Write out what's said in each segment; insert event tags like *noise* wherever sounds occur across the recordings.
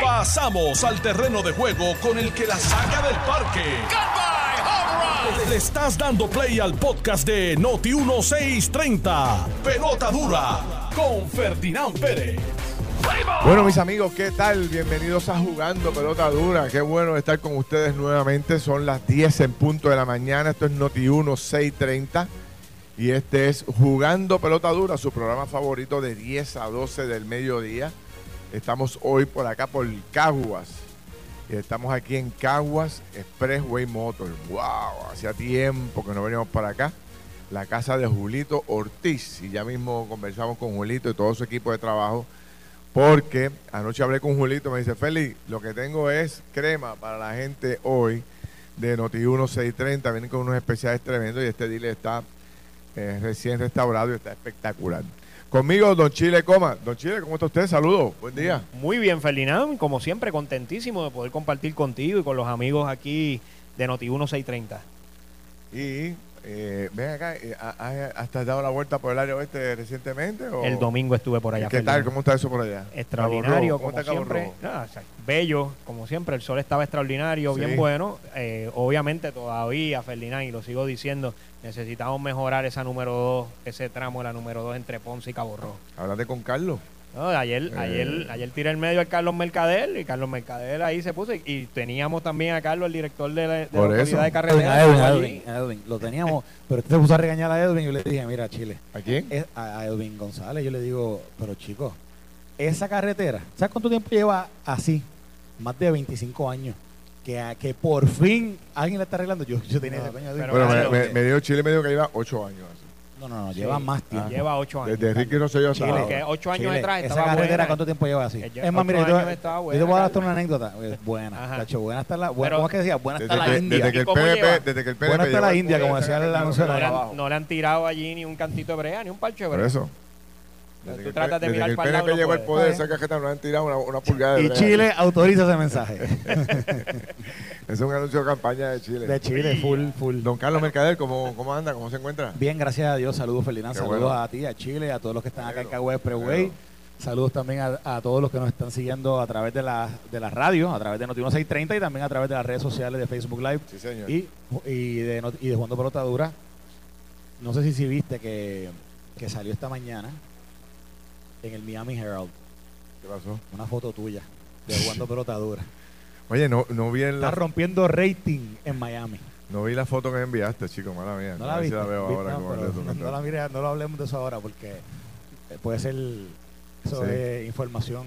Pasamos al terreno de juego con el que la saca del parque. Le estás dando play al podcast de Noti 1630. Pelota dura con Ferdinand Pérez. Bueno, mis amigos, ¿qué tal? Bienvenidos a Jugando Pelota Dura. Qué bueno estar con ustedes nuevamente. Son las 10 en punto de la mañana. Esto es Noti 1630. Y este es Jugando Pelota Dura, su programa favorito de 10 a 12 del mediodía. Estamos hoy por acá por Caguas. Y estamos aquí en Caguas Expressway Motors. ¡Wow! Hacía tiempo que no veníamos para acá. La casa de Julito Ortiz. Y ya mismo conversamos con Julito y todo su equipo de trabajo. Porque anoche hablé con Julito. Me dice, Feli, lo que tengo es crema para la gente hoy de Noti 1630. Vienen con unos especiales tremendos y este deal está eh, recién restaurado y está espectacular. Conmigo, don Chile Coma. Don Chile, ¿cómo está usted? Saludos, buen día. Muy bien, Ferdinand. Como siempre, contentísimo de poder compartir contigo y con los amigos aquí de Noti 1630. Y eh, ven acá, eh, ¿has ¿has dado la vuelta por el área oeste recientemente? O? El domingo estuve por allá. ¿Qué tal? ¿Cómo está eso por allá? Extraordinario, Cabo Rojo, ¿Cómo como está Cabo siempre. Rojo? Ah, o sea, bello, como siempre. El sol estaba extraordinario, Sí. bien bueno. Eh, obviamente todavía, Ferdinand, y lo sigo diciendo, necesitamos mejorar esa número 2, ese tramo de la número 2 entre Ponce y Cabo Rojo. Háblate con Carlos. No, ayer, Eh. ayer, ayer tiré el medio al Carlos Mercader y Carlos Mercader ahí se puso y, y teníamos también a Carlos, el director de la, de la autoridad de Edwin, carretera. a Edwin, a a. Lo teníamos, pero este se puso a regañar a Edwin y yo le dije, mira, Chile, ¿A quién? es- a, a Edwin González, yo le digo, pero chicos, esa carretera, ¿sabes cuánto tiempo lleva así? Más de 25 años. Que, a- que por fin alguien la está arreglando. Yo, yo tenía No, ese coño, pero Bueno, me, me- me dio Chile, me dijo que lleva ocho años. así. No, no, no, Sí. lleva más tiempo. Lleva ocho años. Desde Ricky Rosselló hasta Chile, ahora. que ocho años Chile, atrás esa estaba carretera, buena. ¿cuánto tiempo lleva así? Que ya Es más, mira, yo, yo te voy a dar una anécdota. Es buena. Ajá. Tacho, buena está la, buena, Pero- ¿cómo es que decía? Buena está Desde la que, India. desde que el ¿Y cómo PNP, lleva? desde que el PNP Buena está la India, como decía el esa anuncio de no, le han, tirado allí ni un cantito de brea, ni un parche de Por brea. eso. Tú Desde tratas de mirar que el para el lado, PNP no llegó al puedes. poder, esa cajeta no le han tirado una, una pulgada de Y. Chile autoriza ese mensaje. *laughs* Es un anuncio de campaña de Chile. De Chile, full, full. Don Carlos Mercader, ¿cómo, ¿cómo anda? ¿Cómo se encuentra? Bien, gracias a Dios. Saludos, Ferdinand. Qué Saludos bueno. a ti, a Chile, a todos los que están acá en Cagüey Expressway. bueno. Saludos también a, a todos los que nos están siguiendo a través de la, de la radio, a través de Noti 630 y también a través de las redes sociales de Facebook Live Sí, señor. y, y, de, y de Jugando Pelota Dura. No sé si, si viste que, que salió esta mañana en el Miami Herald ¿Qué pasó? una foto tuya de Jugando Pelota Dura. Oye, no, no, vi en Está la, rompiendo rating en Miami. no vi la foto que me enviaste, chico, mala mía. No A la ver si la veo Vi- ahora no, pero no, la mire, no lo hablemos de eso ahora porque eh, puede ser eso Sí. es información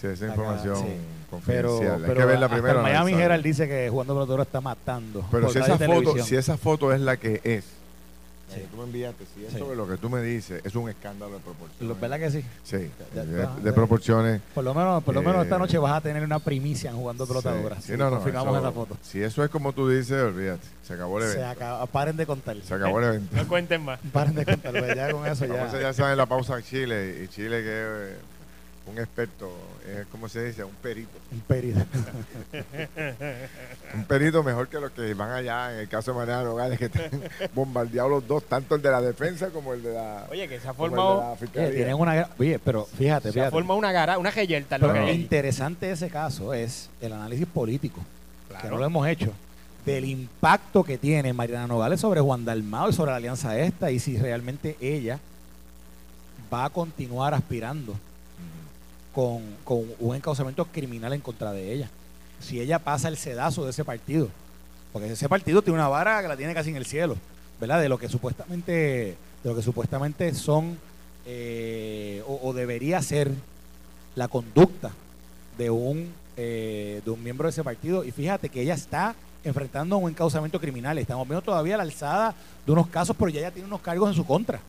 Sí, esa acá, información sí. pero, confidencial. pero Hay que verla primero. Miami. Herald dice que jugando pelotero está matando Pero si esa, foto, si esa foto es la que es, la Sí. que tú me enviaste, si eso Sí. es lo que tú me dices, es un escándalo de proporciones. ¿verdad que sí? Sí, Ya- de, de proporciones. por lo menos por lo menos Eh, esta noche vas a tener una primicia en jugando pelota Sí. dura Sí, si no, no, confirmamos eso- esa foto Si eso es como tú dices, olvídate. Se acabó el se evento. acaba, paren de contar Se acabó el evento. No cuenten más. paren de contar pues ya con eso ya ya saben la pausa en Chile. Y Chile que eh, un experto, es como se dice, un perito. un perito. *laughs* Un perito mejor que los que van allá, en el caso de Mariano Nogales, que están *laughs* bombardeados los dos, tanto el de la defensa como el de la, Oye, que se ha formado, Oye, tienen una oye pero fíjate se ha fíjate. formado una gara, una geyerta lo que interesante de ese caso es el análisis político, que no lo hemos hecho, del impacto que tiene Mariana Nogales sobre Juan Dalmao y sobre la alianza esta, y si realmente ella va a continuar aspirando con, con un encauzamiento criminal en contra de ella. Si ella pasa el sedazo de ese partido, porque ese partido tiene una vara que la tiene casi en el cielo, ¿verdad? De lo que supuestamente, de lo que supuestamente son eh, o, debería ser la conducta de un eh, de un miembro de ese partido. Y fíjate que ella está enfrentando un encauzamiento criminal. Estamos viendo todavía la alzada de unos casos, pero ya ella tiene unos cargos en su contra.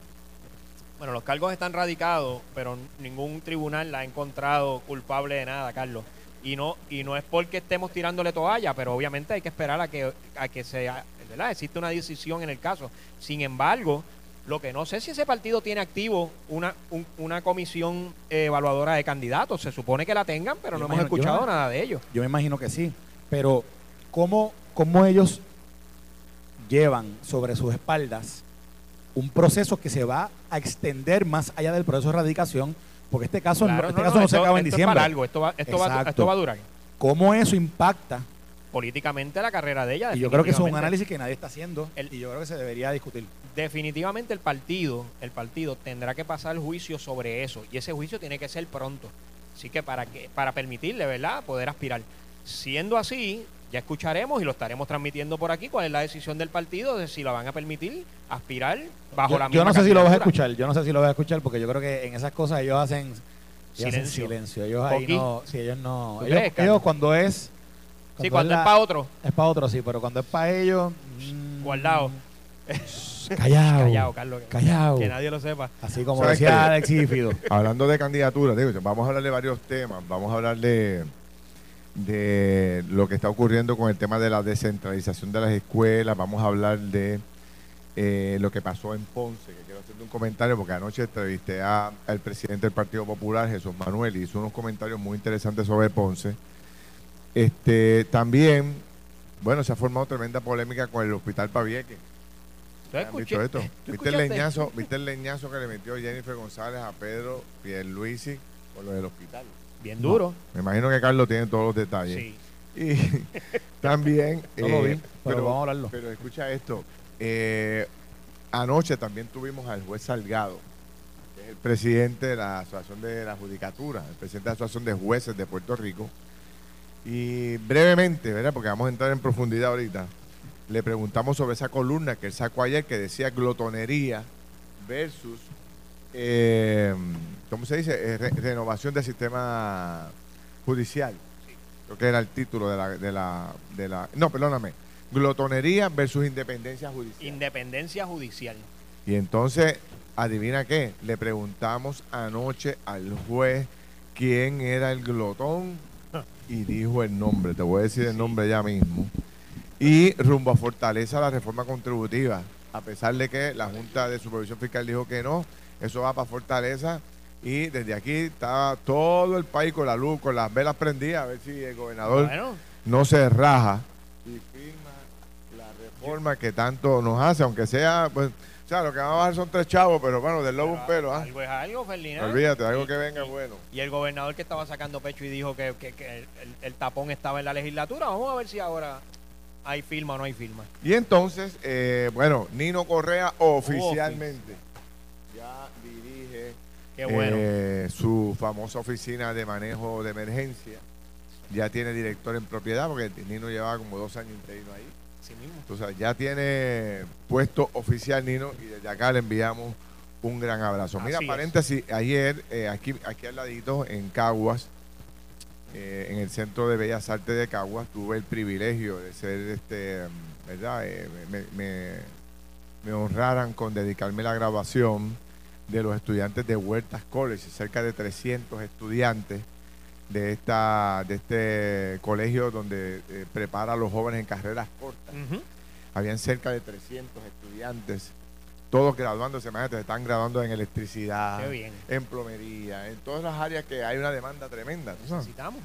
Bueno, los cargos están radicados, pero ningún tribunal la ha encontrado culpable de nada, Carlos. Y no y no es porque estemos tirándole toalla, pero obviamente hay que esperar a que a que sea, ¿verdad? Existe una decisión en el caso. Sin embargo, lo que no sé es si ese partido tiene activo una un- una comisión evaluadora de candidatos. Se supone que la tengan, pero Yo no hemos imagino- escuchado nada de ellos. Yo me imagino que sí. Pero, ¿cómo, cómo ellos llevan sobre sus espaldas un proceso que se va a extender más allá del proceso de erradicación Porque este caso, no- este caso no, se esto- acaba en esto es diciembre. para algo, esto va, esto, va, esto va a durar. ¿Cómo eso impacta? Políticamente la carrera de ella. Y yo creo que eso es un análisis que nadie está haciendo El- y yo creo que se debería discutir. definitivamente el partido, el partido tendrá que pasar juicio sobre eso y ese juicio tiene que ser pronto. Así que para que para permitirle, ¿verdad?, poder aspirar. Siendo así, ya escucharemos y lo estaremos transmitiendo por aquí cuál es la decisión del partido de si la van a permitir aspirar bajo Yo, la yo misma no sé si lo vas a escuchar, yo no sé si lo vas a escuchar porque yo creo que en esas cosas ellos hacen ellos hacen Silencio. Ellos ahí no, sí, ellos no. ¿Tú Ellos, crees, Carlos? ellos cuando es Sí, cuando es es para otro, es para otro sí, pero cuando es para ellos mm, guardado. *laughs* Callado. Callado, Carlos. Callado. Que nadie lo sepa. Así como ¿Sabes decía Fido. *laughs* Hablando de candidaturas, digo, vamos a hablar de varios temas. Vamos a hablar de, de lo que está ocurriendo con el tema de la descentralización de las escuelas. Vamos a hablar de eh, lo que pasó en Ponce, que quiero hacerte un comentario porque anoche entrevisté a- al presidente del Partido Popular, Jesús Manuel, y hizo unos comentarios muy interesantes sobre Ponce. Este, también, bueno, se ha formado tremenda polémica con el Hospital Pavieque. ¿Tú ¿Han escuché- visto esto? ¿Viste el, leñazo, ¿Viste el leñazo que le metió Jennifer González a Pedro Pierluisi por lo del hospital? Bien duro. Me imagino que Carlos tiene todos los detalles. Sí. Y *laughs* también... *laughs* No lo eh, vi, pero vamos a hablarlo. Pero escucha esto. eh, anoche también tuvimos al juez Salgado, que es el presidente de la Asociación de la Judicatura, el presidente de la Asociación de Jueces de Puerto Rico. Y brevemente, ¿verdad? Porque vamos a entrar en profundidad ahorita. Le preguntamos sobre esa columna que él sacó ayer que decía glotonería versus, eh, ¿cómo se dice? Eh, re- renovación del sistema judicial. Creo que era el título de la, de la, de la... No, perdóname. Glotonería versus independencia judicial. Independencia judicial. Y entonces, adivina qué, le preguntamos anoche al juez quién era el glotón y dijo el nombre, te voy a decir el nombre ya mismo. Y rumbo a Fortaleza la reforma contributiva, a pesar de que la Junta de Supervisión Fiscal dijo que no, eso va para Fortaleza y desde aquí está todo el país con la luz, con las velas prendidas, a ver si el gobernador Bueno, no se raja y firma la reforma que tanto nos hace, aunque sea, pues, o sea, lo que va a bajar son tres chavos, pero bueno, del lobo un pelo, ¿ah? algo es algo, Ferdinand. Olvídate, algo Y- que venga y- bueno. Y el gobernador que estaba sacando pecho y dijo que, que- que el, el tapón estaba en la legislatura. Vamos a ver si ahora hay firma o no hay firma. Y entonces, eh, bueno, Nino Correa oficialmente Qué bueno. eh, su famosa oficina de manejo de emergencia. Ya tiene director en propiedad, porque Nino llevaba como dos años interino ahí. Así mismo. Entonces ya tiene puesto oficial Nino y desde acá le enviamos un gran abrazo. Mira, Así es. paréntesis, ayer eh, aquí, aquí al ladito en Caguas, eh, en el Centro de Bellas Artes de Caguas, tuve el privilegio de ser, este, ¿verdad? Me, me- me honraran con dedicarme la grabación de los estudiantes de Huertas College, cerca de 300 estudiantes de esta de este colegio donde eh, prepara a los jóvenes en carreras cortas. Habían cerca de 300 estudiantes, todos graduándose, imagínate, se están graduando en electricidad, en plomería, en todas las áreas que hay una demanda tremenda. Necesitamos.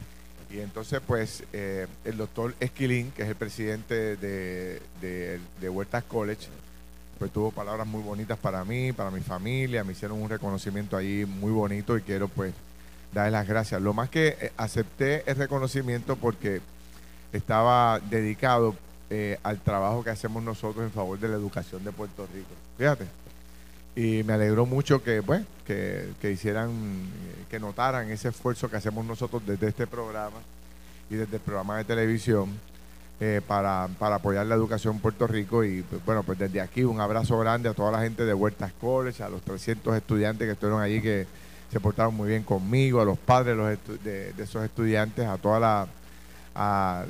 Y entonces, pues, eh, el doctor Esquilín, que es el presidente de, de, de Huertas College, pues tuvo palabras muy bonitas para mí, para mi familia, me hicieron un reconocimiento allí muy bonito y quiero, pues, darles las gracias. Lo más que eh, acepté el reconocimiento porque estaba dedicado eh, al trabajo que hacemos nosotros en favor de la educación de Puerto Rico. Fíjate. Y me alegró mucho que, pues, que, que hicieran, eh, que notaran ese esfuerzo que hacemos nosotros desde este programa y desde el programa de televisión eh, para, para apoyar la educación en Puerto Rico. Y pues, bueno, pues desde aquí un abrazo grande a toda la gente de Huertas College, a los 300 estudiantes que estuvieron allí que se portaron muy bien conmigo, a los padres los de, de esos estudiantes, a toda la,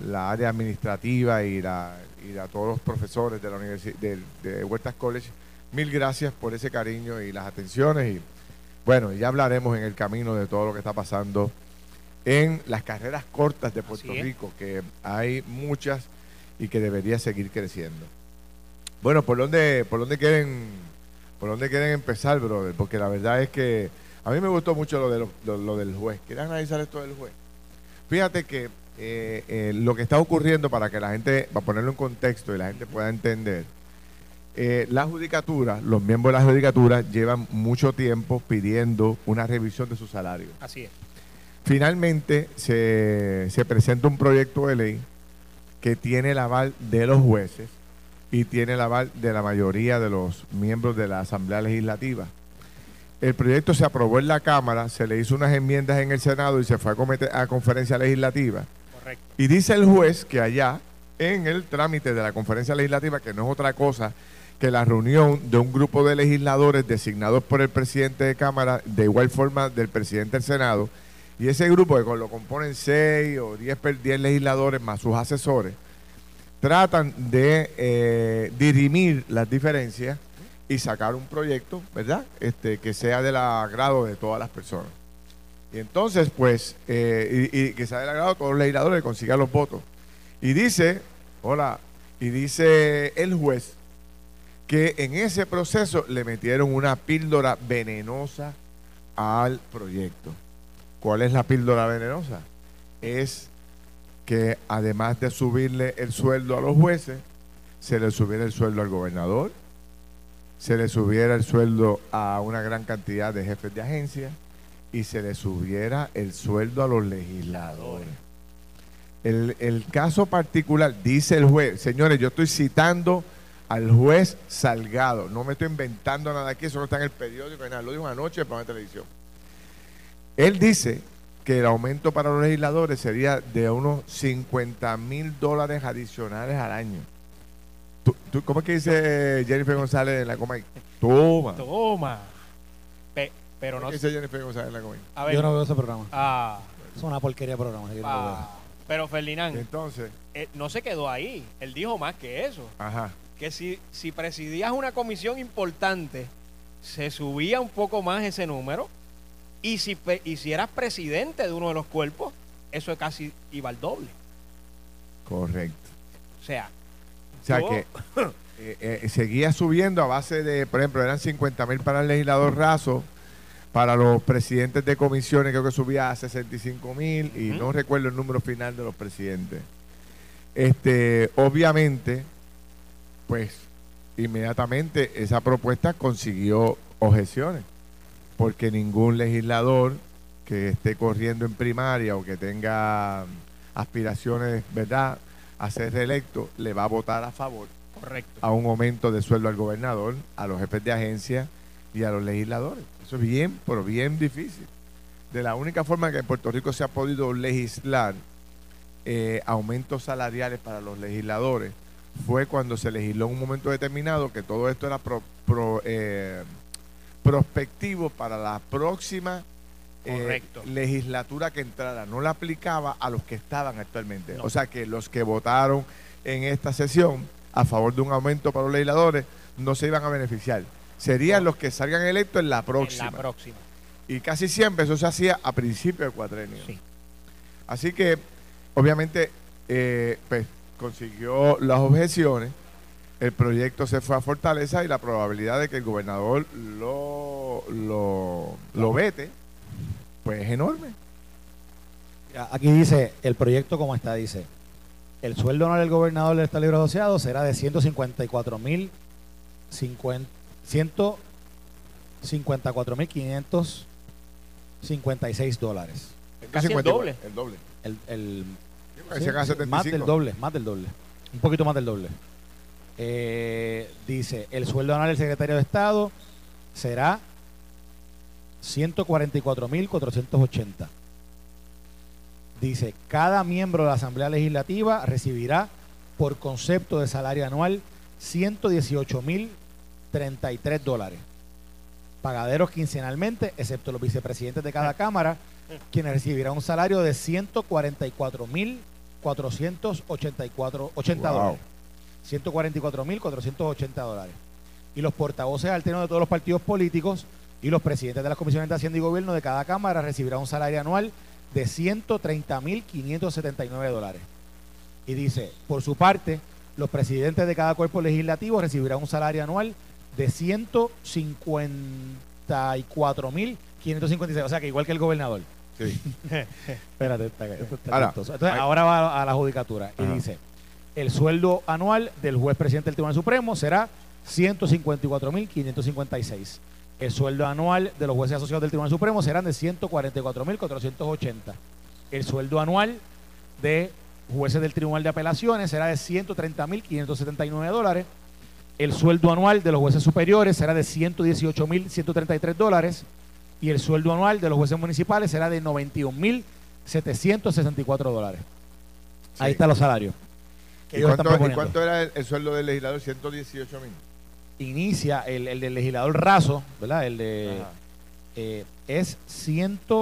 la área administrativa y, la, y a todos los profesores de la de, de Huertas College. Mil gracias por ese cariño y las atenciones. Y bueno, ya hablaremos en el camino de todo lo que está pasando en las carreras cortas de Puerto. Rico, que hay muchas y que debería seguir creciendo. Bueno, ¿por dónde, por dónde quieren, por dónde quieren empezar, brother? Porque la verdad es que a mí me gustó mucho lo, de lo, lo- lo del juez. ¿Quieren analizar esto del juez? Fíjate que eh, eh, lo que está ocurriendo para que la gente, para ponerlo en contexto y la gente pueda entender, eh, la judicatura, los miembros de la judicatura llevan mucho tiempo pidiendo una revisión de su salario. Así es. Finalmente se, se presenta un proyecto de ley que tiene el aval de los jueces y tiene el aval de la mayoría de los miembros de la Asamblea Legislativa. El proyecto se aprobó en la Cámara, se le hizo unas enmiendas en el Senado y se fue a, comete- a conferencia legislativa. Correcto. Y dice el juez que allá, en el trámite de la conferencia legislativa, que no es otra cosa que la reunión de un grupo de legisladores designados por el presidente de Cámara, de igual forma del presidente del Senado, y ese grupo que lo componen seis o diez, legisladores más sus asesores, tratan de eh, dirimir las diferencias y sacar un proyecto, ¿verdad? Este, que sea del agrado de todas las personas. Y entonces, pues, eh, y que sea del agrado de todos los legisladores que consigan los votos. Y dice, hola, y dice el juez que en ese proceso le metieron una píldora venenosa al proyecto. ¿Cuál es la píldora venenosa? Es que además de subirle el sueldo a los jueces, se le subiera el sueldo al gobernador, se le subiera el sueldo a una gran cantidad de jefes de agencia y se le subiera el sueldo a los legisladores. El, caso particular, dice el juez, señores, yo estoy citando al juez Salgado, no me estoy inventando nada aquí, eso no está en el periódico, nada, lo dijo anoche programa de televisión. Él dice que el aumento para los legisladores sería de unos 50 mil dólares adicionales al año. Tú- tú- ¿Cómo es que dice Jennifer González en la Comay? Toma. Toma. Pe- pero ¿Cómo no que dice Jennifer González en la Comay? A ver. Yo no veo ese programa. ah, Es una porquería de programa. yo no lo veo. ah, pero Ferdinand, Entonces, eh, no se quedó ahí. Él dijo más que eso. ajá. Que si, si presidías una comisión importante, se subía un poco más ese número. Y si, y si eras presidente de uno de los cuerpos, eso casi iba al doble. Correcto. O sea, O sea Yo- que *laughs* eh, eh, seguía subiendo a base de, por ejemplo, eran 50 mil para el legislador raso, para los presidentes de comisiones creo que subía a 65 mil y no recuerdo el número final de los presidentes. Este, obviamente, pues inmediatamente esa propuesta consiguió objeciones, porque ningún legislador que esté corriendo en primaria o que tenga aspiraciones, ¿verdad?, a ser reelecto, le va a votar a favor correcto. a un aumento de sueldo al gobernador, a los jefes de agencia y a los legisladores. Eso es bien, pero bien difícil. De la única forma que en Puerto Rico se ha podido legislar eh, aumentos salariales para los legisladores fue cuando se legisló en un momento determinado que todo esto era pro- pro- eh, prospectivo para la próxima eh, legislatura que entrara. No la aplicaba a los que estaban actualmente. No. O sea que los que votaron en esta sesión a favor de un aumento para los legisladores no se iban a beneficiar. Serían los que salgan electos en la próxima. En la próxima. Y casi siempre eso se hacía a principio del cuatrenio. Sí. Así que, obviamente, eh, pues, consiguió las objeciones, el proyecto se fue a Fortaleza y la probabilidad de que el gobernador lo, lo, lo vete, pues es enorme. Aquí dice, el proyecto como está, dice, el sueldo anual del gobernador del Estado Libre Asociado será de 154 mil 154 mil 556 dólares. Casi el 54, doble. El doble. El, sí, más 75. del doble, más del doble. Un poquito más del doble. Eh, dice, el sueldo anual del secretario de Estado será 144.480. Dice, cada miembro de la Asamblea Legislativa recibirá por concepto de salario anual 118.033 dólares. Pagaderos quincenalmente, excepto los vicepresidentes de cada *laughs* Cámara, quienes recibirán un salario de 144.484 80 Wow. dólares. 144.480 dólares. Y los portavoces alternos de todos los partidos políticos y los presidentes de las comisiones de Hacienda y Gobierno de cada Cámara recibirán un salario anual de 130.579 dólares. Y dice, por su parte, los presidentes de cada cuerpo legislativo recibirán un salario anual de 154.556. O sea que igual que el gobernador. Sí. *laughs* Espérate, está- está Ahora, chistoso. Entonces, hay- ahora va a la judicatura y Ajá. dice, el sueldo anual del juez presidente del Tribunal Supremo será 154.556. El sueldo anual de los jueces asociados del Tribunal Supremo serán de 144.480. El sueldo anual de jueces del Tribunal de Apelaciones será de 130.579 dólares. El sueldo anual de los jueces superiores será de 118.133 dólares. Y el sueldo anual de los jueces municipales será de 91.764 dólares. Ahí están los salarios. Que ¿Y ellos están cuánto, y proponiendo. cuánto era el, el sueldo del legislador? 118 mil. Inicia el, el del legislador raso, ¿verdad? El de. Eh, es 100, te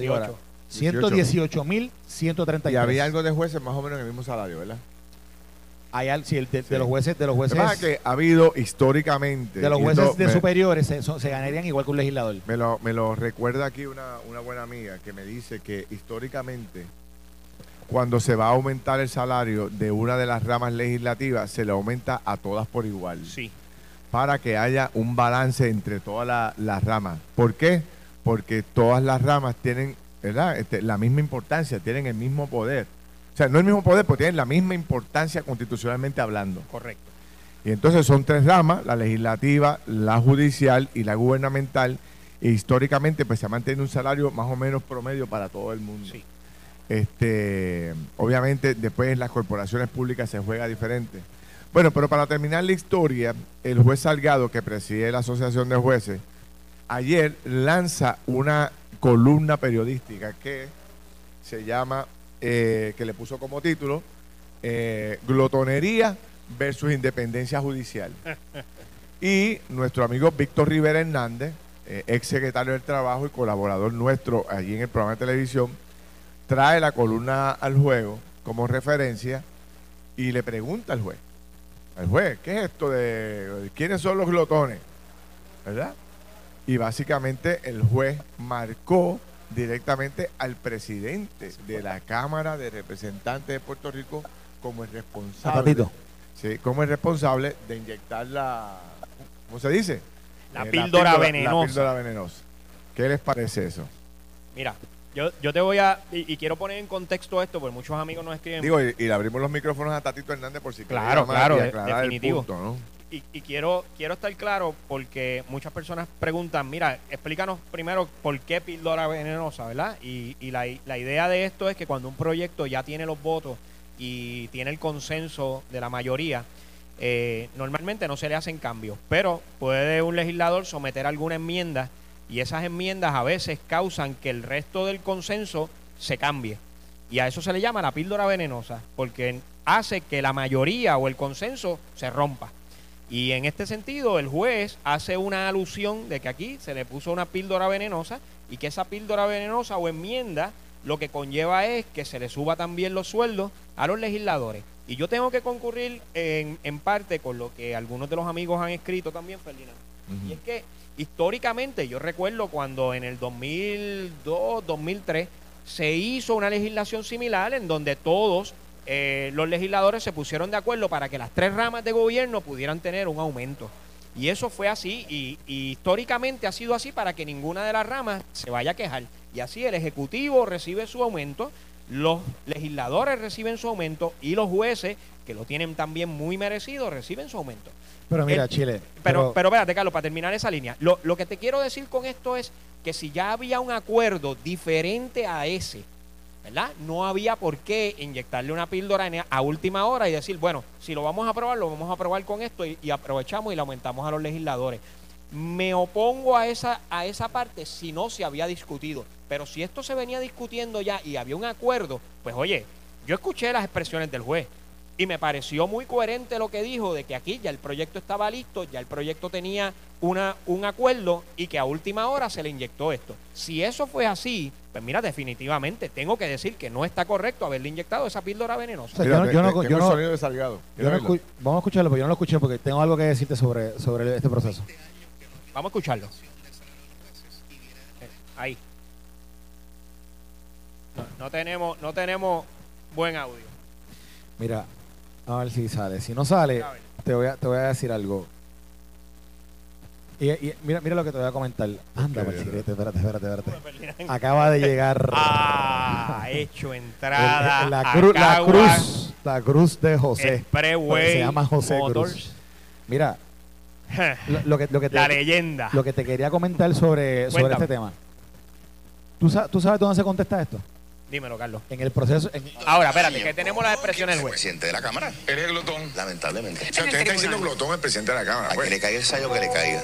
digo ahora, 18. 118.133. Y había algo de jueces más o menos en el mismo salario, ¿verdad? Hay al- sí, el de, los jueces, de los jueces, es que ha habido históricamente. de los jueces esto de me- superiores se, son- se ganarían igual que un legislador. Me lo, me lo recuerda aquí una, una buena amiga que me dice que históricamente, cuando se va a aumentar el salario de una de las ramas legislativas, se le aumenta a todas por igual. Sí. Para que haya un balance entre todas la- las ramas. ¿Por qué? Porque todas las ramas tienen ¿verdad? Este, la misma importancia, tienen el mismo poder. O sea, no el mismo poder, pero tienen la misma importancia constitucionalmente hablando. Correcto. Y entonces son tres ramas, la legislativa, la judicial y la gubernamental. E históricamente pues se ha mantenido un salario más o menos promedio para todo el mundo. Sí. Este, obviamente después en las corporaciones públicas se juega diferente. Bueno, pero para terminar la historia, el juez Salgado, que preside la Asociación de Jueces, ayer lanza una columna periodística que se llama, eh, que le puso como título, eh, Glotonería versus Independencia Judicial. y nuestro amigo Víctor Rivera Hernández, eh, ex secretario del Trabajo y colaborador nuestro allí en el programa de televisión, trae la columna al juego como referencia y le pregunta al juez, al juez, ¿qué es esto de quiénes son los glotones? ¿Verdad? Y básicamente el juez marcó directamente al presidente de la Cámara de Representantes de Puerto Rico como el responsable. Sí, como el responsable de inyectar la, ¿cómo se dice? La Eh, píldora La venenosa. píldora venenosa. ¿Qué les parece eso? Mira, yo, yo te voy a. Y, y quiero poner en contexto esto, porque muchos amigos nos escriben. Digo, y, y le abrimos los micrófonos a Tatito Hernández por si Claro, claro, de- definitivo. punto, ¿no? y, y quiero, quiero estar claro porque muchas personas preguntan, mira, explícanos primero por qué píldora venenosa, ¿verdad? Y, y la, la idea de esto es que cuando un proyecto ya tiene los votos y tiene el consenso de la mayoría, eh, normalmente no se le hacen cambios, pero puede un legislador someter alguna enmienda y esas enmiendas a veces causan que el resto del consenso se cambie. Y a eso se le llama la píldora venenosa, porque hace que la mayoría o el consenso se rompa. Y en este sentido, el juez hace una alusión de que aquí se le puso una píldora venenosa y que esa píldora venenosa o enmienda lo que conlleva es que se le suba también los sueldos a los legisladores. Y yo tengo que concurrir en, en parte con lo que algunos de los amigos han escrito también, Ferdinand. Y es que históricamente yo recuerdo cuando en el 2002, 2003 se hizo una legislación similar en donde todos eh, los legisladores se pusieron de acuerdo para que las tres ramas de gobierno pudieran tener un aumento. Y eso fue así y, y históricamente ha sido así para que ninguna de las ramas se vaya a quejar. Y así el Ejecutivo recibe su aumento, los legisladores reciben su aumento y los jueces, que lo tienen también muy merecido, reciben su aumento. Pero mira, Eh, Chile. Pero, pero espérate, Carlos, para terminar esa línea. Lo, lo que te quiero decir con esto es que si ya había un acuerdo diferente a ese, ¿verdad? No había por qué inyectarle una píldora a última hora y decir, bueno, si lo vamos a aprobar, lo vamos a aprobar con esto y, y aprovechamos y le aumentamos a los legisladores. Me opongo a esa, a esa parte si no se había discutido. Pero si esto se venía discutiendo ya y había un acuerdo, pues oye, yo escuché las expresiones del juez. Y me pareció muy coherente lo que dijo de que aquí ya el proyecto estaba listo, ya el proyecto tenía una, un acuerdo y que a última hora se le inyectó esto. Si eso fue así, pues mira, definitivamente tengo que decir que no está correcto haberle inyectado esa píldora venenosa. O sea, yo no- te- yo no- te- yo tengo no- el sonido de Salgado. yo no ¿Quieres escu- vamos a escucharlo, pero yo no lo escuché porque tengo algo que decirte sobre, sobre este proceso. Vamos a escucharlo. Eh, Ahí. No, no tenemos, no tenemos buen audio. Mira, a ver si sale. Si no sale, te voy a, te voy a decir algo. Y, y mira, mira lo que te voy a comentar. Anda, Marchirete, espérate, espérate, espérate. *laughs* Acaba de llegar *laughs* Ah, ha hecho entrada. el- la, cru- la cruz, la cruz de José. Se llama José Motors. Cruz. Mira, *laughs* lo, lo que, lo, que te, La leyenda. lo que te quería comentar sobre, sobre Cuéntame. este tema. ¿Tú, sa- ¿Tú sabes dónde se contesta esto? Dímelo, Carlos. En el proceso. en- Ahora, espérate, que tenemos las expresiones del El juez. presidente de la Cámara. Eres glotón. Lamentablemente. O sea, usted está diciendo glotón al presidente de la Cámara. A que pues. le caiga el sallo que le caiga.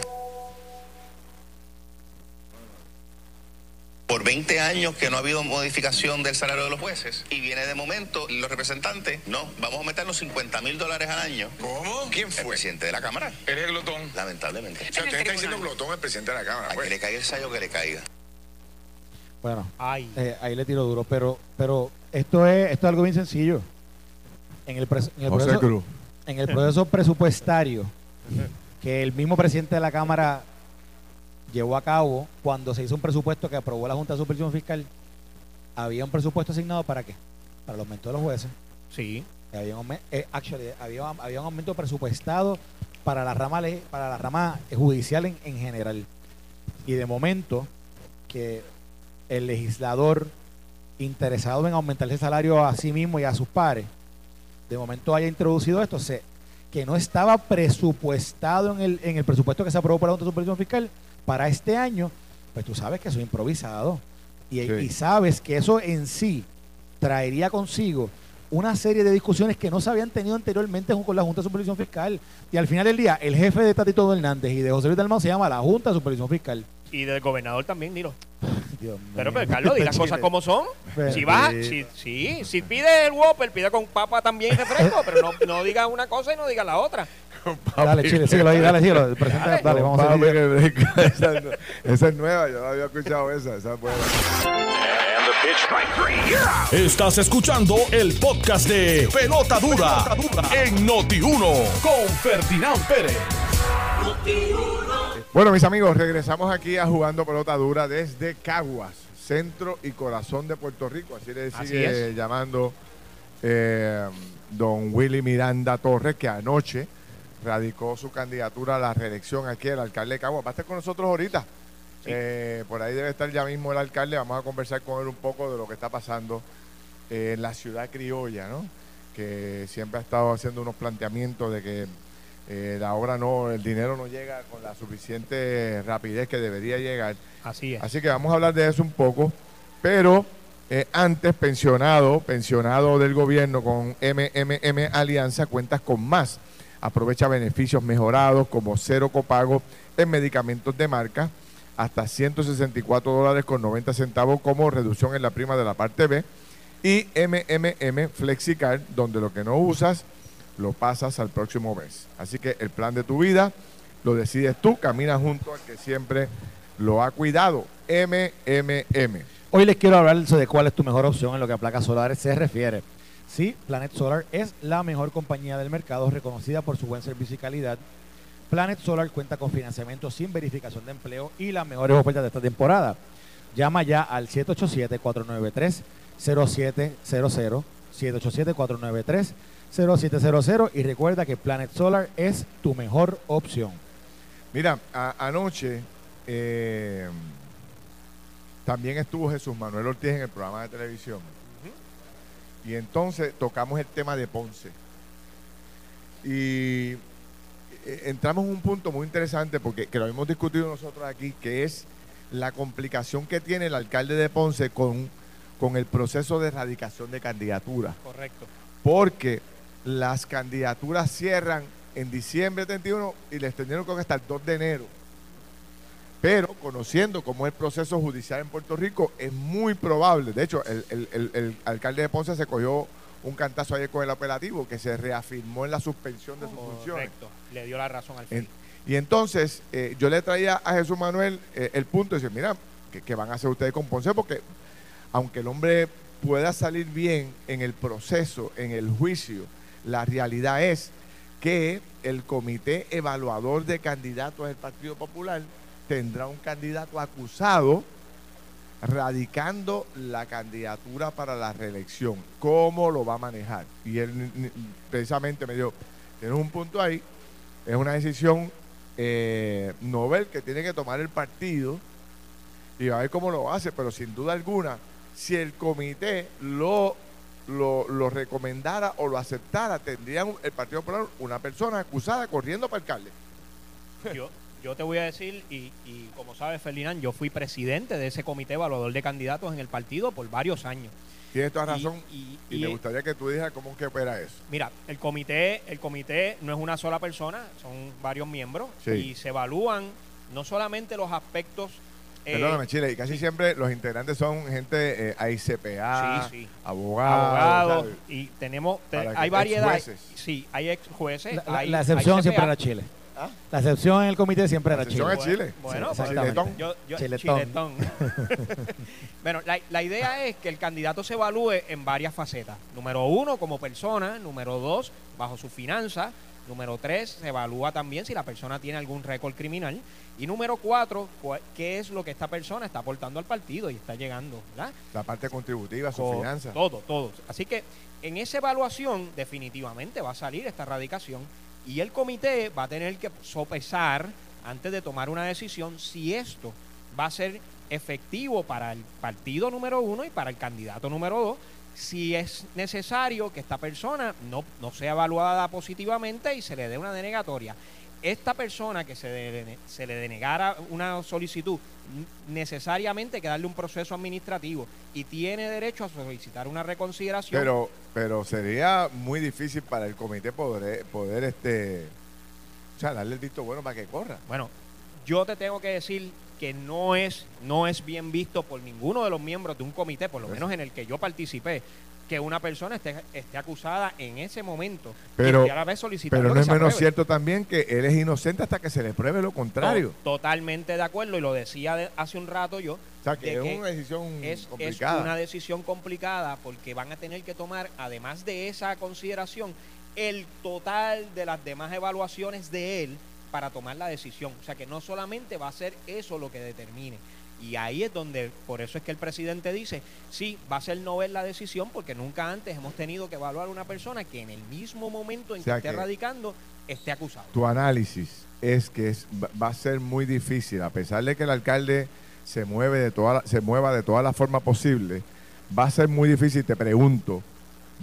Por 20 años que no ha habido modificación del salario de los jueces y viene de momento los representantes, no, vamos a meternos 50 mil dólares al año. ¿Cómo? ¿Quién El fue? presidente de la Cámara. Eres glotón. Lamentablemente. O sea, usted está diciendo glotón al presidente de la Cámara. A que pues. le caiga el sallo que le caiga. bueno, Ay. eh, ahí le tiro duro. Pero, pero esto, es, esto es algo bien sencillo. En el, pres- en el proceso, en el proceso presupuestario que el mismo presidente de la Cámara llevó a cabo cuando se hizo un presupuesto que aprobó la Junta de Supervisión Fiscal, había un presupuesto asignado para qué? Para el aumento de los jueces. Sí. Había un, eh, actually, había, había un aumento presupuestado para la rama para la rama judicial en, en general. Y de momento que el legislador interesado en aumentar el salario a sí mismo y a sus pares, de momento haya introducido esto, se, que no estaba presupuestado en el, en el presupuesto que se aprobó por la Junta de Supervisión Fiscal para este año, pues tú sabes que eso es improvisado. Y, Sí. y sabes que eso en sí traería consigo una serie de discusiones que no se habían tenido anteriormente con la Junta de Supervisión Fiscal. Y al final del día, el jefe de Tatito Hernández y de José Luis Dalmau se llama la Junta de Supervisión Fiscal. Y del gobernador también, dilo. *laughs* Dios mío. Pero, pero Carlos, di las cosas como son. Pero- Si vas, si, sí, si pide el Whopper, pide con papa también y refresco, *laughs* pero no, no digas una cosa y no digas la otra. Dale, Chile, síguelo ahí, dale, síguelo. Presenta, Dale. dale, vamos a brinca. *laughs* esa, es nueva, yo no había escuchado esa. Esa es buena. Estás escuchando el podcast de Pelota Dura, en Noti1 con Ferdinand Pérez. Bueno, mis amigos, regresamos aquí a Jugando Pelota Dura desde Caguas, centro y corazón de Puerto Rico. Así le sigue es. llamando eh, don Willy Miranda Torres, que anoche radicó su candidatura a la reelección aquí, el alcalde de Caguas. Va a estar con nosotros ahorita. Eh, por ahí debe estar ya mismo el alcalde. Vamos a conversar con él un poco de lo que está pasando eh, en la ciudad criolla, ¿no? Que siempre ha estado haciendo unos planteamientos de que eh, la obra no, el dinero no llega con la suficiente rapidez que debería llegar. Así es. Así que vamos a hablar de eso un poco. Pero eh, antes, pensionado, pensionado del gobierno con MMM Alianza, cuentas con más. Aprovecha beneficios mejorados como cero copago en medicamentos de marca, hasta 164 dólares con 90 centavos como reducción en la prima de la parte B. Y MMM FlexiCard, donde lo que no usas lo pasas al próximo mes. Así que el plan de tu vida lo decides tú, camina junto al que siempre lo ha cuidado. MMM. Hoy les quiero hablar de cuál es tu mejor opción en lo que a placas solares se refiere. Sí, Planet Solar es la mejor compañía del mercado, reconocida por su buen servicio y calidad. Planet Solar cuenta con financiamiento sin verificación de empleo y las mejores ofertas de esta temporada. Llama ya al 787-493-0700, 787-493-0700 y recuerda que Planet Solar es tu mejor opción. Mira, anoche eh, también estuvo Jesús Manuel Ortiz en el programa de televisión. Y entonces tocamos el tema de Ponce. Y eh, entramos en un punto muy interesante porque que lo hemos discutido nosotros aquí, que es la complicación que tiene el alcalde de Ponce con, con el proceso de erradicación de candidatura Correcto. porque las candidaturas cierran en diciembre 31 y le extendieron creo que hasta el 2 de enero. Pero conociendo cómo es el proceso judicial en Puerto Rico, es muy probable. De hecho, el, el- el- el alcalde de Ponce se cogió un cantazo ayer con el apelativo que se reafirmó en la suspensión de sus funciones. Correcto. Le dio la razón al En- fin. y entonces eh, yo le traía a Jesús Manuel eh, el punto de decir, mira, ¿qué, qué van a hacer ustedes con Ponce? Porque aunque el hombre pueda salir bien en el proceso, en el juicio, la realidad es que el comité evaluador de candidatos del Partido Popular tendrá un candidato acusado radicando la candidatura para la reelección. ¿Cómo lo va a manejar? Y él precisamente me dijo, tienes un punto ahí, es una decisión eh, novel que tiene que tomar el partido y va a ver cómo lo hace, pero sin duda alguna, si el comité lo lo, lo recomendara o lo aceptara, tendría el Partido Popular una persona acusada corriendo para alcalde. Yo, yo te voy a decir, y, y como sabes, Ferdinand, yo fui presidente de ese comité evaluador de candidatos en el partido por varios años. Tienes toda razón. y- Y, y- me gustaría que tú dijeras cómo es que opera eso. Mira, el comité, el comité no es una sola persona, son varios miembros Sí. y se evalúan no solamente los aspectos. eh, Perdóname, Chile, y casi sí. siempre los integrantes son gente eh, AICPA, Sí, sí. abogados. y tenemos te- hay variedad sí hay ex jueces La, hay- la hay excepción CPA. siempre era Chile. ¿Ah? La excepción en el comité siempre era La Chile. excepción es Chile. Bueno, Sí, pues, exactamente. yo- yo- Chiletón. chiletón. *laughs* bueno, la, la idea es que el candidato se evalúe en varias facetas. Número uno, como persona. Número dos, bajo su finanza. Número tres, se evalúa también si la persona tiene algún récord criminal. Y número cuatro, cua- qué es lo que esta persona está aportando al partido y está llegando, ¿verdad? La parte contributiva, su finanza. Todo, todo. Así que en esa evaluación definitivamente va a salir esta radicación y el comité va a tener que sopesar antes de tomar una decisión si esto va a ser efectivo para el partido número uno y para el candidato número dos, si es necesario que esta persona no, no sea evaluada positivamente y se le dé una denegatoria. Esta persona que se, se le denegara una solicitud, necesariamente hay que darle un proceso administrativo y tiene derecho a solicitar una reconsideración. Pero sería muy difícil para el comité poder, poder este, o sea, darle el visto bueno para que corra. Bueno, yo te tengo que decir que no es, no es bien visto por ninguno de los miembros de un comité, por lo menos en el que yo participé, que una persona esté, esté acusada en ese momento. Pero- y a la vez Pero no es menos apruebe. cierto también que él es inocente hasta que se le pruebe lo contrario. To- Totalmente de acuerdo, y lo decía de- hace un rato yo. o sea, que es que una decisión es, es complicada. una decisión complicada porque van a tener que tomar, además de esa consideración, el total de las demás evaluaciones de él para tomar la decisión. O sea que no solamente va a ser eso lo que determine. Y ahí es donde, por eso es que el presidente dice, sí, va a ser no ver la decisión porque nunca antes hemos tenido que evaluar a una persona que en el mismo momento en O sea que esté que- radicando esté acusado. tu análisis es que es, va- va a ser muy difícil, a pesar de que el alcalde se mueve de toda la- se mueva de toda la forma posible, va a ser muy difícil, te pregunto,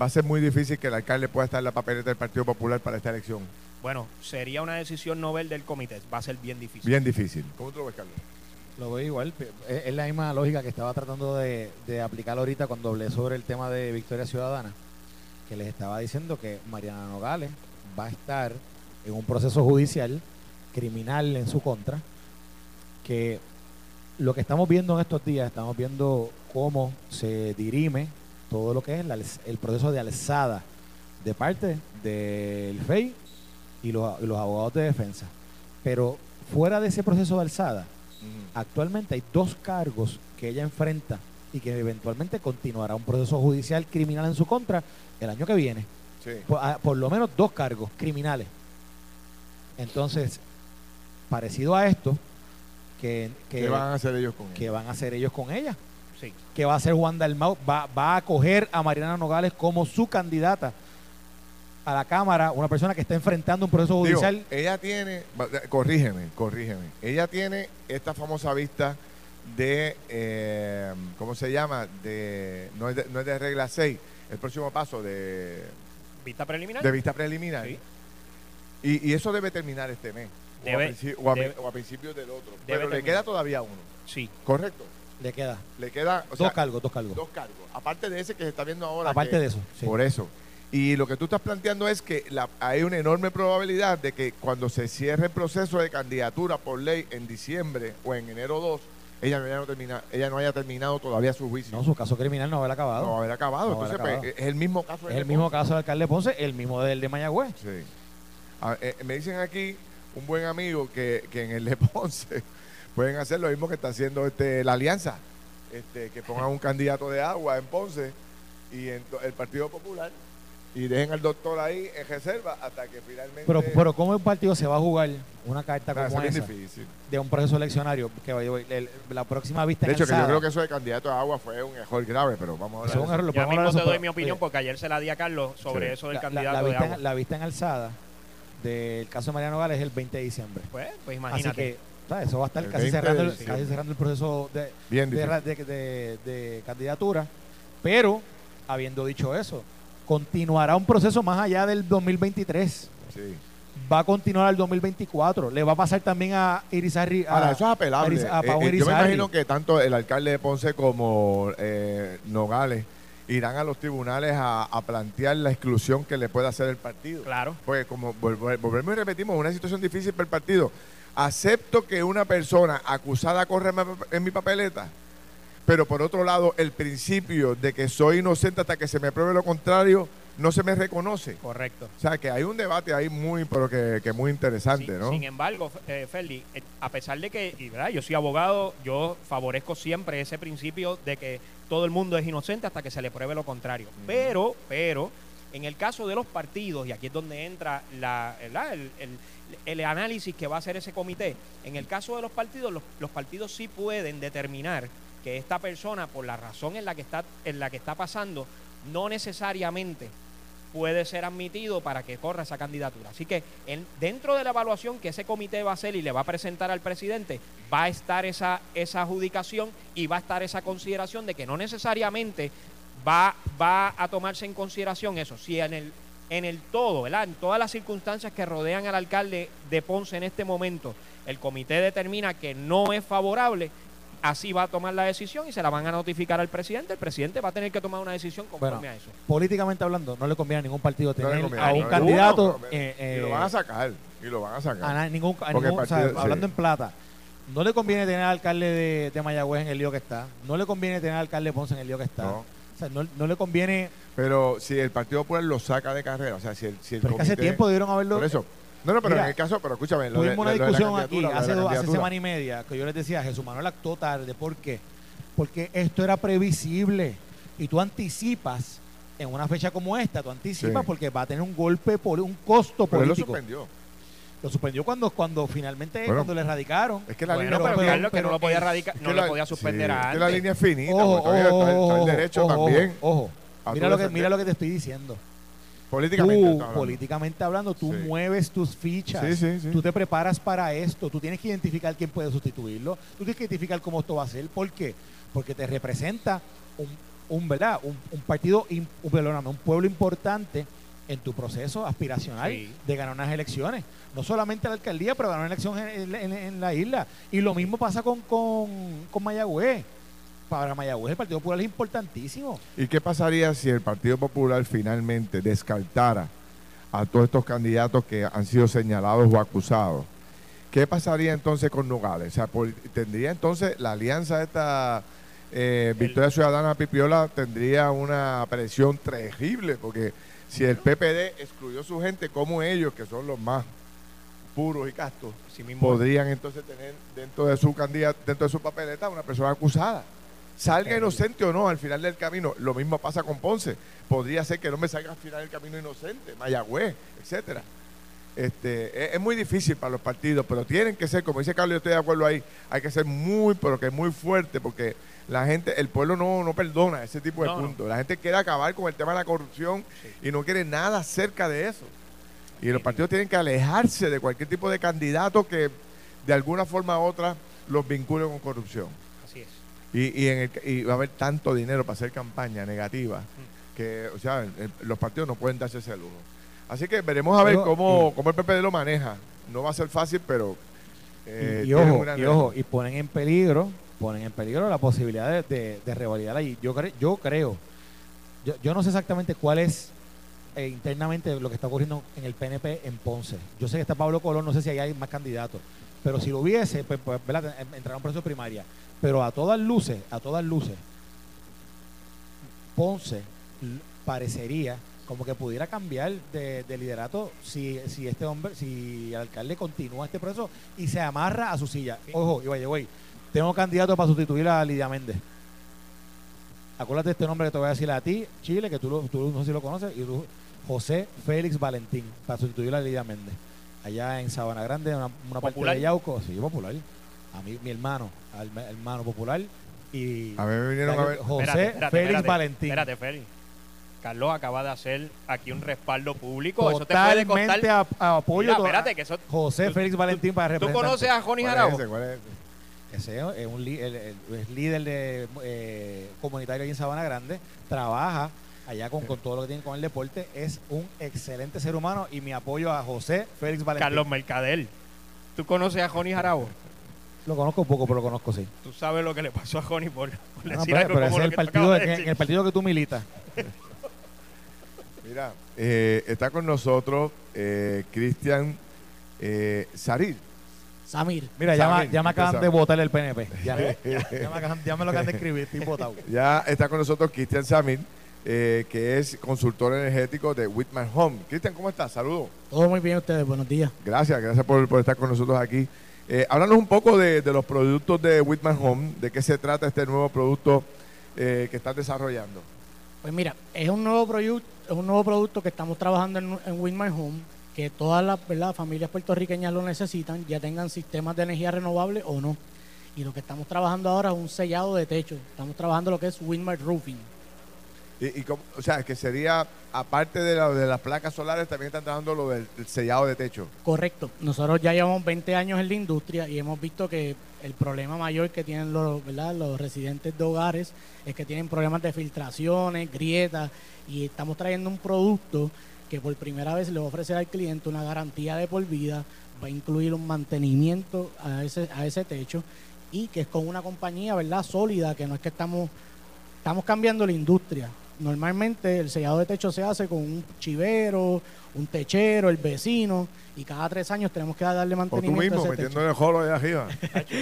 va a ser muy difícil que el alcalde pueda estar en la papeleta del Partido Popular para esta elección. Bueno, sería una decisión novel del comité, va a ser bien difícil. Bien difícil. ¿Cómo tú lo ves, Carlos? Lo veo igual. Es, la misma lógica que estaba tratando de, aplicar ahorita cuando hablé sobre el tema de Victoria Ciudadana, que les estaba diciendo que Mariana Nogales va a estar en un proceso judicial criminal en su contra, que lo que estamos viendo en estos días, estamos viendo cómo se dirime todo lo que es el proceso de alzada de parte del FEI y los, y los abogados de defensa. Pero fuera de ese proceso de alzada, Actualmente hay dos cargos que ella enfrenta y que eventualmente continuará un proceso judicial criminal en su contra el año que viene. Sí. Por, a- por lo menos dos cargos criminales. Entonces, parecido a esto, que, que, ¿Qué van a hacer ellos con él? que van a hacer ellos con ella, Sí. que va a hacer Juan Dalmau, va, va a acoger a Mariana Nogales como su candidata a la Cámara, una persona que está enfrentando un proceso Digo, judicial. ella tiene, corrígeme, corrígeme. Ella tiene esta famosa vista de, eh, ¿cómo se llama? De no, es de, no es de regla 6, el próximo paso de, ¿Vista preliminar? de vista preliminar. Sí. Y, y eso debe terminar este mes. o, Debe- o a, debe- o a principios del otro. debe Pero le queda todavía uno, Sí. ¿correcto? le queda Le queda o dos sea, cargos, dos cargos. dos cargos. Aparte de ese que se está viendo ahora. Aparte que- de eso. sí. Por eso. Y lo que tú estás planteando es que la- hay una enorme probabilidad de que cuando se cierre el proceso de candidatura por ley en diciembre o en enero 2, ella no haya, termina- ella no haya terminado todavía su juicio. No, su caso criminal no habrá acabado. No haber acabado. No a haber Entonces, pues, acabado. es el mismo caso. es el mismo Ponce. caso del alcalde Ponce, el mismo del de Mayagüez. Sí. Eh, me dicen aquí un buen amigo que, que en el de Ponce *laughs* pueden hacer lo mismo que está haciendo este, la alianza. Este, que pongan un candidato de agua en Ponce y en el Partido Popular y dejen al doctor ahí en reserva hasta que finalmente. Pero, pero ¿cómo el partido se va a jugar una carta Ah, como es esa difícil. de un proceso eleccionario? Que vaya- el- la próxima vista De hecho, que yo creo que eso de candidato a agua fue un error grave, pero vamos a Eso es un hablar. error, lo podemos mismo hablar te de doy pero, mi opinión oye, porque ayer se la di a Carlos sobre Sí. eso del la, candidato la de vista, agua. en- la vista en alzada del caso de Mariano Gales es el 20 de diciembre. Pues, pues Así imagínate. que ¿sabes? eso va a estar El casi 20 de cerrando, el, casi cerrando el proceso de, Bien de, de- de- de candidatura. Pero habiendo dicho eso, continuará un proceso más allá del 2023. Sí. Va a continuar al 2024. Le va a pasar también a Irizarry. a- Ahora, eso es apelable. a Iris- a Eh, Pau eh, yo me imagino que tanto el alcalde de Ponce como eh, Nogales irán a los tribunales a, a plantear la exclusión que le puede hacer el partido. Claro. Pues como vol- vol- volvemos y repetimos, una situación difícil para el partido. Acepto que una persona acusada corre en mi papeleta, pero por otro lado, el principio de que soy inocente hasta que se me pruebe lo contrario, no se me reconoce. Correcto. O sea, que hay un debate ahí muy, pero que, que muy interesante, Sin, ¿no? sin embargo, eh, Ferdi, eh, a pesar de que, y, ¿verdad? yo soy abogado, yo favorezco siempre ese principio de que todo el mundo es inocente hasta que se le pruebe lo contrario. Pero, pero, en el caso de los partidos, y aquí es donde entra la, el, el- el análisis que va a hacer ese comité, en el caso de los partidos, los, los partidos sí pueden determinar que esta persona, por la razón en la que está, en la que está pasando, no necesariamente puede ser admitido para que corra esa candidatura. Así que en- dentro de la evaluación que ese comité va a hacer y le va a presentar al presidente, va a estar esa, esa adjudicación y va a estar esa consideración de que no necesariamente va, va a tomarse en consideración eso. Si en el, en el todo, ¿verdad? En todas las circunstancias que rodean al alcalde de Ponce en este momento, el comité determina que no es favorable, así va a tomar la decisión y se la van a notificar al presidente. El presidente va a tener que tomar una decisión conforme Bueno, a eso. políticamente hablando, no le conviene a ningún partido No le tener conviene, a un no, candidato. eh, y eh, lo van a sacar. Y lo van a sacar. a ningún, a Porque ningún- el o sea, partido- sí. hablando en plata, no le conviene tener al alcalde de, de Mayagüez en el lío que está. No le conviene tener al alcalde de Ponce en el lío que está. No. O sea, no, no le conviene. Pero si el Partido Popular lo saca de carrera, o sea, si el, si el Pero es que hace comité- tiempo debieron haberlo. Por eso. No, no, pero Mira, en el caso, pero escúchame. lo de- Tuvimos una lo de la discusión aquí hace, dos- hace semana y media que yo les decía, Jesús Manuel actuó tarde. ¿Por qué? Porque esto era previsible. Y tú anticipas, en una fecha como esta, tú anticipas Sí. porque va a tener un golpe, poli- un costo Pero él lo político. suspendió. Lo suspendió cuando, cuando finalmente, Bueno, cuando le erradicaron. Es que la Bueno, línea pero, Carlos, que no lo podía es- erradicar, es no que lo la- podía suspender sí, es antes. que la línea es finita, Ojo, porque todavía ojo, está, el- está el ojo, derecho ojo, también. Ojo, Mira lo, que, mira lo que te estoy diciendo. Políticamente. Tú, hablando. políticamente hablando, tú Sí. mueves tus fichas. Sí, sí, sí. Tú te preparas para esto. Tú tienes que identificar quién puede sustituirlo. Tú tienes que identificar cómo esto va a ser. ¿Por qué? Porque te representa un, un ¿verdad? Un, un partido, un, perdóname, un pueblo importante en tu proceso aspiracional Sí. de ganar unas elecciones. No solamente la alcaldía, pero ganar una elección en, en- en la isla. Y lo mismo pasa con, con, con Mayagüez. Para Mayagüez el Partido Popular es importantísimo. ¿Y qué pasaría si el Partido Popular finalmente descartara a todos estos candidatos que han sido señalados o acusados? ¿Qué pasaría entonces con Nogales? O sea, por- tendría entonces la alianza esta eh, Victoria Ciudadana Pipiola tendría una presión terrible porque si el PPD excluyó su gente como ellos, que son los más puros y castos, mismo. podrían entonces tener dentro de su candidato, dentro de su papeleta una persona acusada. Salga inocente o no al final del camino, lo mismo pasa con Ponce. Podría ser que no me salga al final del camino inocente, Mayagüez, etcétera. Este, es, es muy difícil para los partidos, pero tienen que ser, como dice Carlos, yo estoy de acuerdo ahí, hay que ser muy, pero que muy fuerte, porque la gente, el pueblo no, no perdona ese tipo de No, no. puntos. La gente quiere acabar con el tema de la corrupción y no quiere nada cerca de eso. Y los partidos tienen que alejarse de cualquier tipo de candidato que de alguna forma u otra los vincule con corrupción. Y, y, en el- y va a haber tanto dinero para hacer campaña negativa que, o sea, los partidos no pueden darse ese lujo. Así que veremos a ver cómo, cómo el PPD lo maneja. No va a ser fácil, pero. eh, y, y ojo, y ojo, y ponen en peligro, ponen en peligro la posibilidad de, de, de revalidar allí. Yo, cre- yo creo, yo, yo no sé exactamente cuál es eh, internamente lo que está ocurriendo en el PNP en Ponce. Yo sé que está Pablo Colón, no sé si ahí hay más candidatos, pero si lo hubiese, pues, pues ¿verdad? En- entrará un proceso primaria. Pero a todas luces, a todas luces, Ponce parecería como que pudiera cambiar de, de liderato si, si este hombre, si el alcalde continúa este proceso y se amarra a su silla. Ojo, y vaya, güey, tengo candidato para sustituir a Lidia Méndez. Acuérdate de este nombre que te voy a decir a ti, Chile, que tú, tú no sé si lo conoces, y tú, José Félix Valentín, para sustituir a Lidia Méndez. Allá en Sabana Grande, una, una parte Popular. de Yauco, sí, popular. A mí, mi hermano, al- hermano popular. Y A mí me vinieron a ver. José Espérate, espérate, Félix espérate, Valentín. Espérate, Félix. Carlos acaba de hacer aquí un respaldo público. Eso te puede Totalmente costar. a, a apoyo. Mira, espérate, que eso. José tú- Félix Valentín para ¿Tú representar. conoces a Johnny ¿Cuál es Jarabo? ese? ¿Cuál es ese? Ese es un li- el- el- es líder de eh, comunitario ahí en Sabana Grande. Trabaja allá con, con todo lo que tiene con el deporte. Es un excelente ser humano y mi apoyo a José Félix Valentín. Carlos Mercader. ¿Tú conoces a Joni Jarabo? Lo conozco poco, pero lo conozco sí. Tú sabes lo que le pasó a Joni por, por No, decir pero, algo pero como ese es lo el que partido, acabas de- de en decir. el partido que tú militas. Mira, eh, está con nosotros eh, Cristian eh, Saril. Samir. Mira, ya, Samir, me- ya me acaban Samir. de votar el PNP. Ya, *laughs* ya me, acaban- ya me lo acaban de escribir, estoy votado. Ya está con nosotros Cristian Samir, eh, que es consultor energético de Whitman Home. Cristian, ¿cómo estás? Saludos. Todo muy bien ustedes, buenos días. Gracias, gracias por, por estar con nosotros aquí. Eh, háblanos un poco de, de los productos de Whitman Home, de qué se trata este nuevo producto eh, que estás desarrollando. Pues mira, es un nuevo producto, es un nuevo producto que estamos trabajando en, en My Home, que todas las ¿verdad? familias puertorriqueñas lo necesitan, ya tengan sistemas de energía renovable o no. Y lo que estamos trabajando ahora es un sellado de techo. Estamos trabajando lo que es Winmar Roofing. Y, cómo- o sea, que sería, aparte de, la- de las placas solares, también están trabajando lo del sellado de techo. Correcto. Nosotros ya llevamos 20 años en la industria y hemos visto que el problema mayor que tienen los, los residentes de hogares es que tienen problemas de filtraciones, grietas y estamos trayendo un producto que por primera vez le va a ofrecer al cliente una garantía de por vida, va a incluir un mantenimiento a ese, a ese techo y que es con una compañía verdad sólida, que no es que estamos, estamos cambiando la industria. Normalmente el sellado de techo se hace con un chivero, un techero, el vecino, y cada tres años tenemos que darle O tú mantenimiento mismo, a ese metiendo el jolo allá arriba.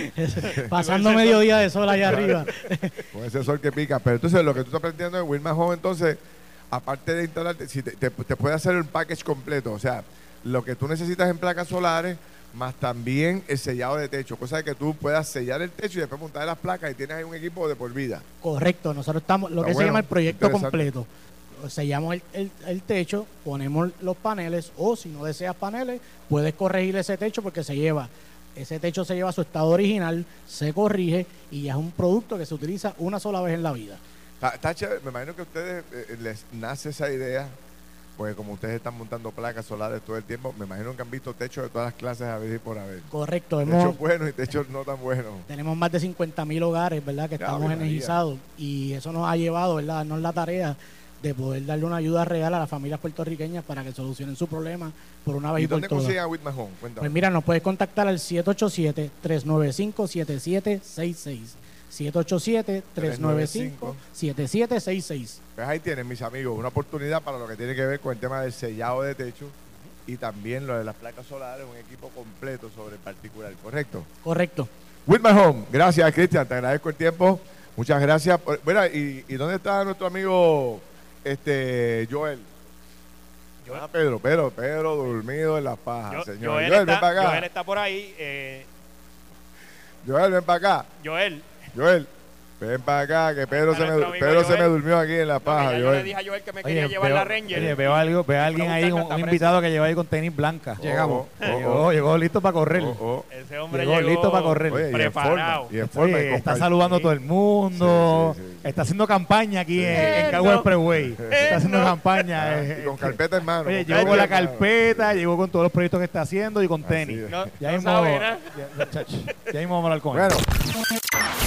*laughs* Pasando medio día de sol allá arriba. *laughs* con ese sol que pica. Pero entonces, lo que tú estás aprendiendo en Wilma Home, entonces, aparte de instalarte, si te, te- te puede hacer el package completo. O sea, lo que tú necesitas en placas solares, más también el sellado de techo. Cosa de que tú puedas sellar el techo y después montar las placas y tienes ahí un equipo de por vida. Correcto, nosotros estamos, lo Está que bueno, se llama el proyecto completo. Sellamos el, el- el techo, ponemos los paneles, o si no deseas paneles, puedes corregir ese techo porque se lleva, ese techo se lleva a su estado original, se corrige y ya es un producto que se utiliza una sola vez en la vida. Está, está chévere. Me imagino que a ustedes eh, les nace esa idea, porque como ustedes están montando placas solares todo el tiempo, me imagino que han visto techos de todas las clases a ver y por haber. Correcto, hemos, Techos buenos y techos no tan buenos. tenemos más de 50 mil hogares, ¿verdad? Que Ya, estamos energizados y eso nos ha llevado, ¿verdad? Darnos la tarea de poder darle una ayuda real a las familias puertorriqueñas para que solucionen su problema por una vez ¿Y y, por dónde todas. consiguen a. Pues mira, nos puedes contactar al 787-395-7766. 787-395-7766. Pues ahí tienen, mis amigos, una oportunidad para lo que tiene que ver con el tema del sellado de techo y también lo de las placas solares, un equipo completo sobre el particular, ¿correcto? Correcto. Whitman Home, gracias Cristian, te agradezco el tiempo, muchas gracias. por- Mira, ¿y, y dónde está nuestro amigo este Joel? Ah, Pedro, Pedro, Pedro dormido en las pajas, Yo- señor. Joel, Joel, ven para acá. Joel está por ahí. eh, Joel, ven para acá. Joel, Joel, ven para acá, que Pedro, se me, Pedro se durmió aquí en la paja, yo le dije a Joel que me Oye, quería llevar veo, la Ranger. oye, veo, algo, veo a alguien ahí, un, un invitado que lleva ahí con tenis blanca. Llegamos. Oh, oh, llegó, oh. llegó listo para correr. Oh, oh. Ese hombre Llegó llegó listo para correr. Oye, y en preparado. forma, y en forma, Oye, y con está saludando a todo el mundo. Sí, sí, sí, sí. Está haciendo campaña aquí en, en Eh, Cagua no. Expressway. *laughs* Está haciendo no. campaña. Ah, eh, y con carpeta en mano. Oye, llegó con la carpeta llegó con todos los proyectos que está haciendo y con tenis. ya mismo vamos a hablar con él. Bueno,